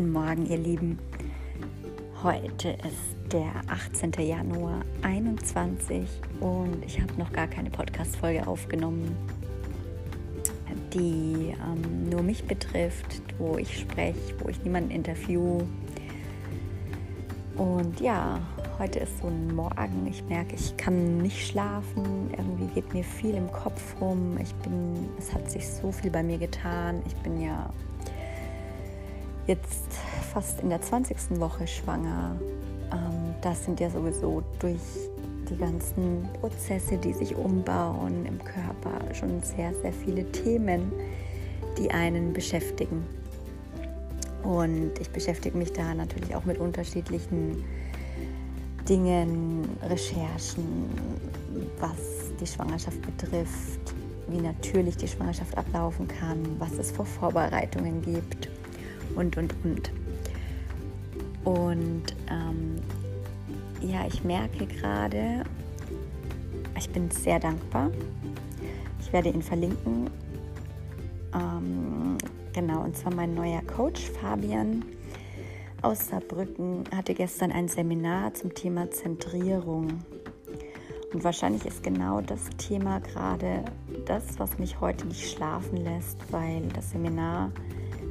Guten Morgen, ihr Lieben. Heute ist der 18. Januar 21 und ich habe noch gar keine Podcast-Folge aufgenommen, die ähm, nur mich betrifft, wo ich spreche, wo ich niemanden interview. Und ja, heute ist so ein Morgen. Ich merke, ich kann nicht schlafen. Irgendwie geht mir viel im Kopf rum. Ich bin, es hat sich so viel bei mir getan. Ich bin ja jetzt fast in der 20. Woche schwanger. Ähm, das sind ja sowieso durch die ganzen Prozesse, die sich umbauen im Körper, schon sehr, sehr viele Themen, die einen beschäftigen. Und ich beschäftige mich da natürlich auch mit unterschiedlichen Dingen, Recherchen, was die Schwangerschaft betrifft, wie natürlich die Schwangerschaft ablaufen kann, was es vor Vorbereitungen gibt und, und, und. Und ähm, ja, ich merke gerade, ich bin sehr dankbar. Ich werde ihn verlinken. Ähm, genau, und zwar mein neuer Coach Fabian aus Saarbrücken hatte gestern ein Seminar zum Thema Zentrierung. Und wahrscheinlich ist genau das Thema gerade das, was mich heute nicht schlafen lässt, weil das Seminar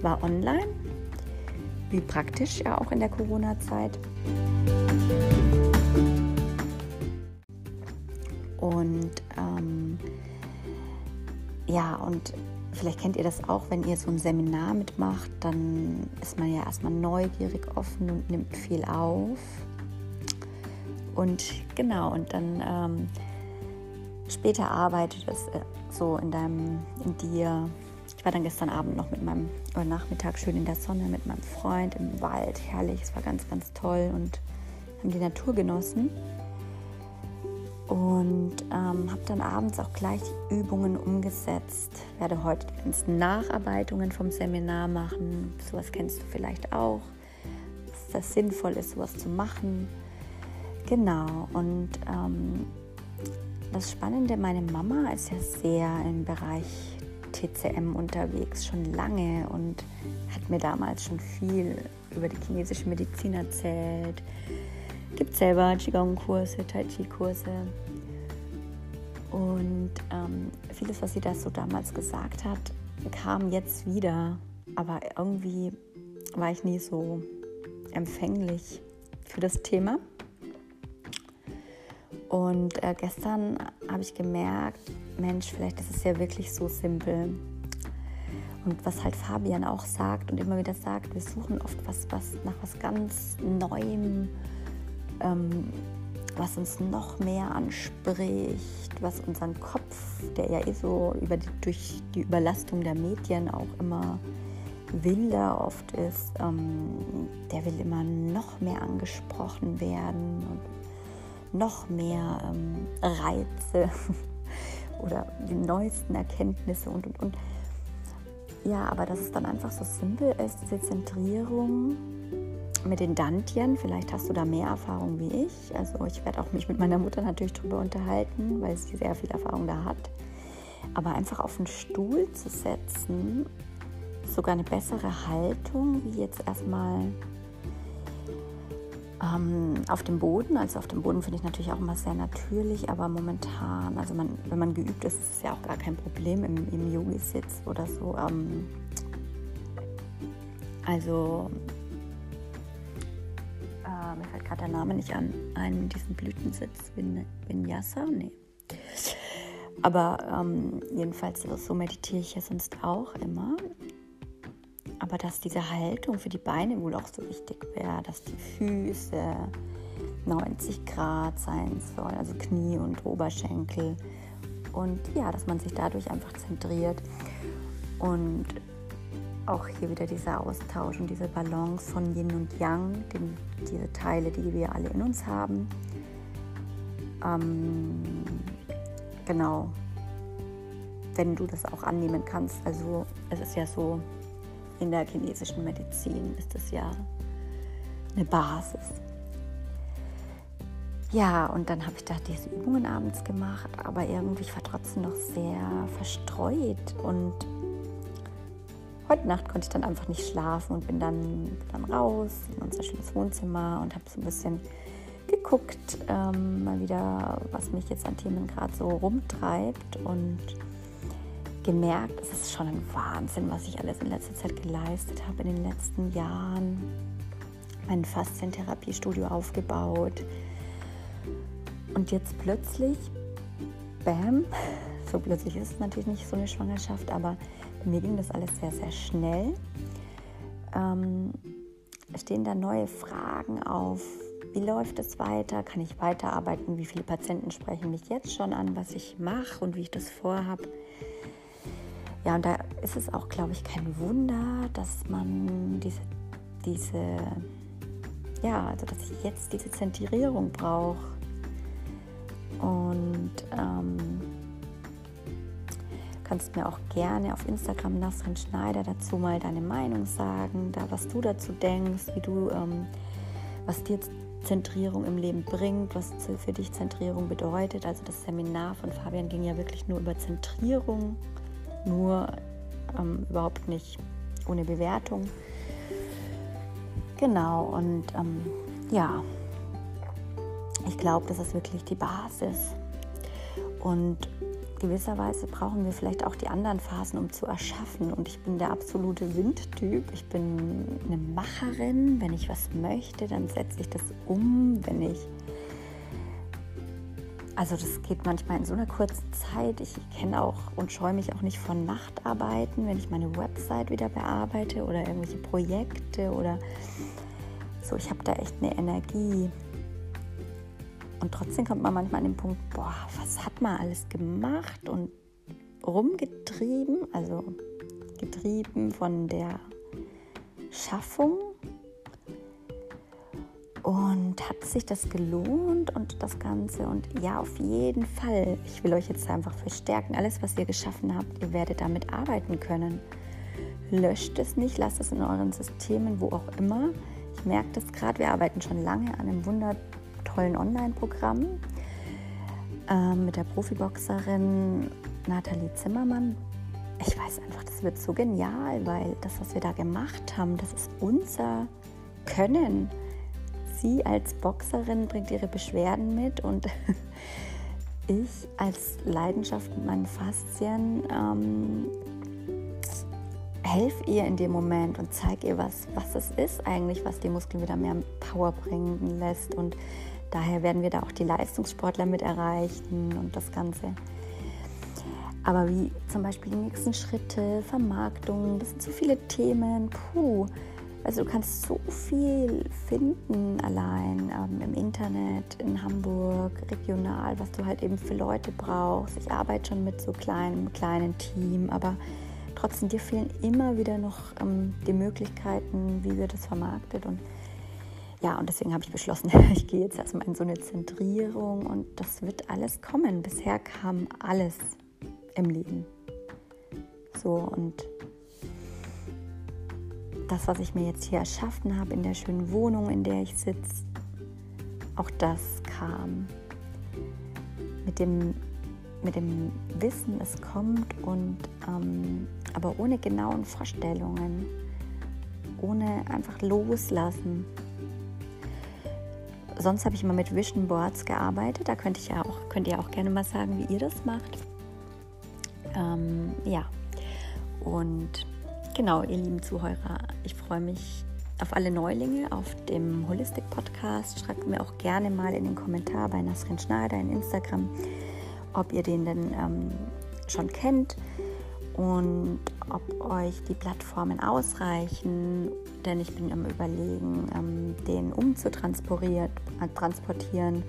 war online wie praktisch ja auch in der Corona-Zeit. Und ähm, ja, und vielleicht kennt ihr das auch, wenn ihr so ein Seminar mitmacht, dann ist man ja erstmal neugierig, offen und nimmt viel auf. Und genau, und dann ähm, später arbeitet es äh, so in deinem, in dir ich war dann gestern Abend noch mit meinem, oder Nachmittag schön in der Sonne mit meinem Freund im Wald. Herrlich, es war ganz, ganz toll und haben die Natur genossen. Und ähm, habe dann abends auch gleich die Übungen umgesetzt. Werde heute die ganzen Nacharbeitungen vom Seminar machen. Sowas kennst du vielleicht auch. Dass das sinnvoll ist, sowas zu machen. Genau. Und ähm, das Spannende, meine Mama ist ja sehr im Bereich TCM unterwegs, schon lange und hat mir damals schon viel über die chinesische Medizin erzählt. Gibt selber Qigong-Kurse, Tai Chi-Kurse. Und ähm, vieles, was sie da so damals gesagt hat, kam jetzt wieder. Aber irgendwie war ich nie so empfänglich für das Thema. Und äh, gestern habe ich gemerkt, Mensch, vielleicht ist es ja wirklich so simpel. Und was halt Fabian auch sagt und immer wieder sagt, wir suchen oft was, was nach was ganz Neuem, ähm, was uns noch mehr anspricht, was unseren Kopf, der ja eh so über die, durch die Überlastung der Medien auch immer wilder oft ist, ähm, der will immer noch mehr angesprochen werden noch mehr ähm, Reize oder die neuesten Erkenntnisse und und und. Ja, aber dass es dann einfach so simpel ist, diese Zentrierung mit den Dantien. Vielleicht hast du da mehr Erfahrung wie ich. Also ich werde auch mich mit meiner Mutter natürlich darüber unterhalten, weil sie sehr viel Erfahrung da hat. Aber einfach auf den Stuhl zu setzen, sogar eine bessere Haltung, wie jetzt erstmal ähm, auf dem Boden, also auf dem Boden finde ich natürlich auch immer sehr natürlich, aber momentan, also man, wenn man geübt ist, ist es ja auch gar kein Problem im, im Yogi-Sitz oder so. Ähm, also äh, mir fällt gerade der Name nicht an, einen diesen Blütensitz, Vin, Vinyasa, nee. Aber ähm, jedenfalls so meditiere ich ja sonst auch immer. Aber dass diese Haltung für die Beine wohl auch so wichtig wäre, dass die Füße 90 Grad sein sollen, also Knie und Oberschenkel. Und ja, dass man sich dadurch einfach zentriert. Und auch hier wieder dieser Austausch und diese Balance von Yin und Yang, den, diese Teile, die wir alle in uns haben. Ähm, genau, wenn du das auch annehmen kannst. Also es ist ja so, in der chinesischen Medizin ist das ja eine Basis. Ja, und dann habe ich da diese Übungen abends gemacht, aber irgendwie ich war trotzdem noch sehr verstreut und heute Nacht konnte ich dann einfach nicht schlafen und bin dann, dann raus in unser schönes Wohnzimmer und habe so ein bisschen geguckt, ähm, mal wieder, was mich jetzt an Themen gerade so rumtreibt und gemerkt, es ist schon ein Wahnsinn, was ich alles in letzter Zeit geleistet habe, in den letzten Jahren. Mein Faszientherapiestudio aufgebaut. Und jetzt plötzlich, bam, so plötzlich ist es natürlich nicht so eine Schwangerschaft, aber mir ging das alles sehr, sehr schnell. Ähm, stehen da neue Fragen auf, wie läuft es weiter? Kann ich weiterarbeiten? Wie viele Patienten sprechen mich jetzt schon an, was ich mache und wie ich das vorhabe? Ja, und da ist es auch, glaube ich, kein Wunder, dass man diese, diese, ja, also dass ich jetzt diese Zentrierung brauche. Und ähm, kannst mir auch gerne auf Instagram Nasrin Schneider dazu mal deine Meinung sagen, da was du dazu denkst, wie du, ähm, was dir Zentrierung im Leben bringt, was für dich Zentrierung bedeutet. Also das Seminar von Fabian ging ja wirklich nur über Zentrierung, nur ähm, überhaupt nicht ohne Bewertung. Genau, und ähm, ja, ich glaube, das ist wirklich die Basis. Und gewisserweise brauchen wir vielleicht auch die anderen Phasen, um zu erschaffen. Und ich bin der absolute Windtyp. Ich bin eine Macherin. Wenn ich was möchte, dann setze ich das um. Wenn ich also das geht manchmal in so einer kurzen Zeit. Ich kenne auch und scheue mich auch nicht von Nachtarbeiten, wenn ich meine Website wieder bearbeite oder irgendwelche Projekte oder so. Ich habe da echt eine Energie. Und trotzdem kommt man manchmal an den Punkt, boah, was hat man alles gemacht und rumgetrieben, also getrieben von der Schaffung. Und hat sich das gelohnt und das Ganze? Und ja, auf jeden Fall. Ich will euch jetzt einfach verstärken. Alles, was ihr geschaffen habt, ihr werdet damit arbeiten können. Löscht es nicht, lasst es in euren Systemen, wo auch immer. Ich merke das gerade, wir arbeiten schon lange an einem Wunder tollen Online-Programm äh, mit der Profiboxerin Nathalie Zimmermann. Ich weiß einfach, das wird so genial, weil das, was wir da gemacht haben, das ist unser Können. Sie als Boxerin bringt ihre Beschwerden mit und ich als Leidenschaft mit meinen Faszien ähm, helfe ihr in dem Moment und zeige ihr, was, was es ist eigentlich, was die Muskeln wieder mehr Power bringen lässt und Daher werden wir da auch die Leistungssportler mit erreichen und das Ganze. Aber wie zum Beispiel die nächsten Schritte, Vermarktung, das sind so viele Themen. Puh, also du kannst so viel finden allein ähm, im Internet, in Hamburg, regional, was du halt eben für Leute brauchst. Ich arbeite schon mit so kleinem, kleinen Team, aber trotzdem dir fehlen immer wieder noch ähm, die Möglichkeiten, wie wird das vermarktet und ja, und deswegen habe ich beschlossen, ich gehe jetzt erstmal in so eine Zentrierung und das wird alles kommen. Bisher kam alles im Leben. So und das, was ich mir jetzt hier erschaffen habe in der schönen Wohnung, in der ich sitze, auch das kam mit dem, mit dem Wissen, es kommt und ähm, aber ohne genauen Vorstellungen, ohne einfach loslassen sonst habe ich immer mit Vision Boards gearbeitet. Da könnte ich ja auch, könnt ihr auch gerne mal sagen, wie ihr das macht. Ähm, ja, und genau, ihr lieben Zuhörer, ich freue mich auf alle Neulinge auf dem Holistic Podcast. Schreibt mir auch gerne mal in den Kommentar bei Nasrin Schneider in Instagram, ob ihr den denn ähm, schon kennt und ob euch die Plattformen ausreichen, denn ich bin am Überlegen, ähm, den umzutransportieren äh,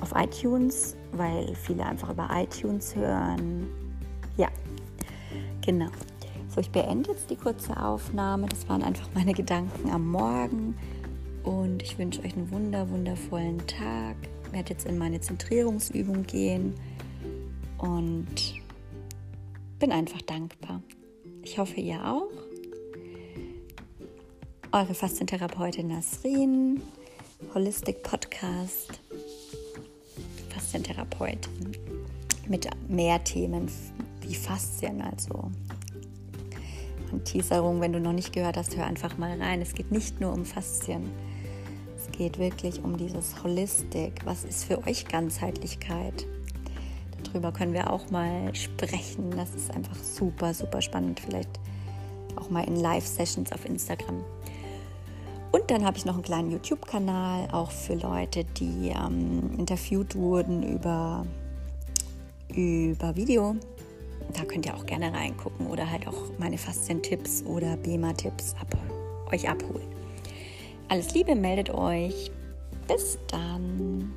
auf iTunes, weil viele einfach über iTunes hören. Ja, genau. So, ich beende jetzt die kurze Aufnahme. Das waren einfach meine Gedanken am Morgen und ich wünsche euch einen wunder, wundervollen Tag. Ich werde jetzt in meine Zentrierungsübung gehen und bin einfach dankbar. Ich hoffe, ihr auch. Eure Faszientherapeutin Nasrin, Holistic Podcast, Faszientherapeutin mit mehr Themen wie Faszien, also Anteaserung, wenn du noch nicht gehört hast, hör einfach mal rein. Es geht nicht nur um Faszien. Es geht wirklich um dieses Holistik. Was ist für euch Ganzheitlichkeit? Darüber können wir auch mal sprechen. Das ist einfach super, super spannend. Vielleicht auch mal in Live-Sessions auf Instagram. Und dann habe ich noch einen kleinen YouTube-Kanal, auch für Leute, die ähm, interviewt wurden über, über Video. Da könnt ihr auch gerne reingucken oder halt auch meine Faszien-Tipps oder BEMA-Tipps ab, euch abholen. Alles Liebe, meldet euch. Bis dann.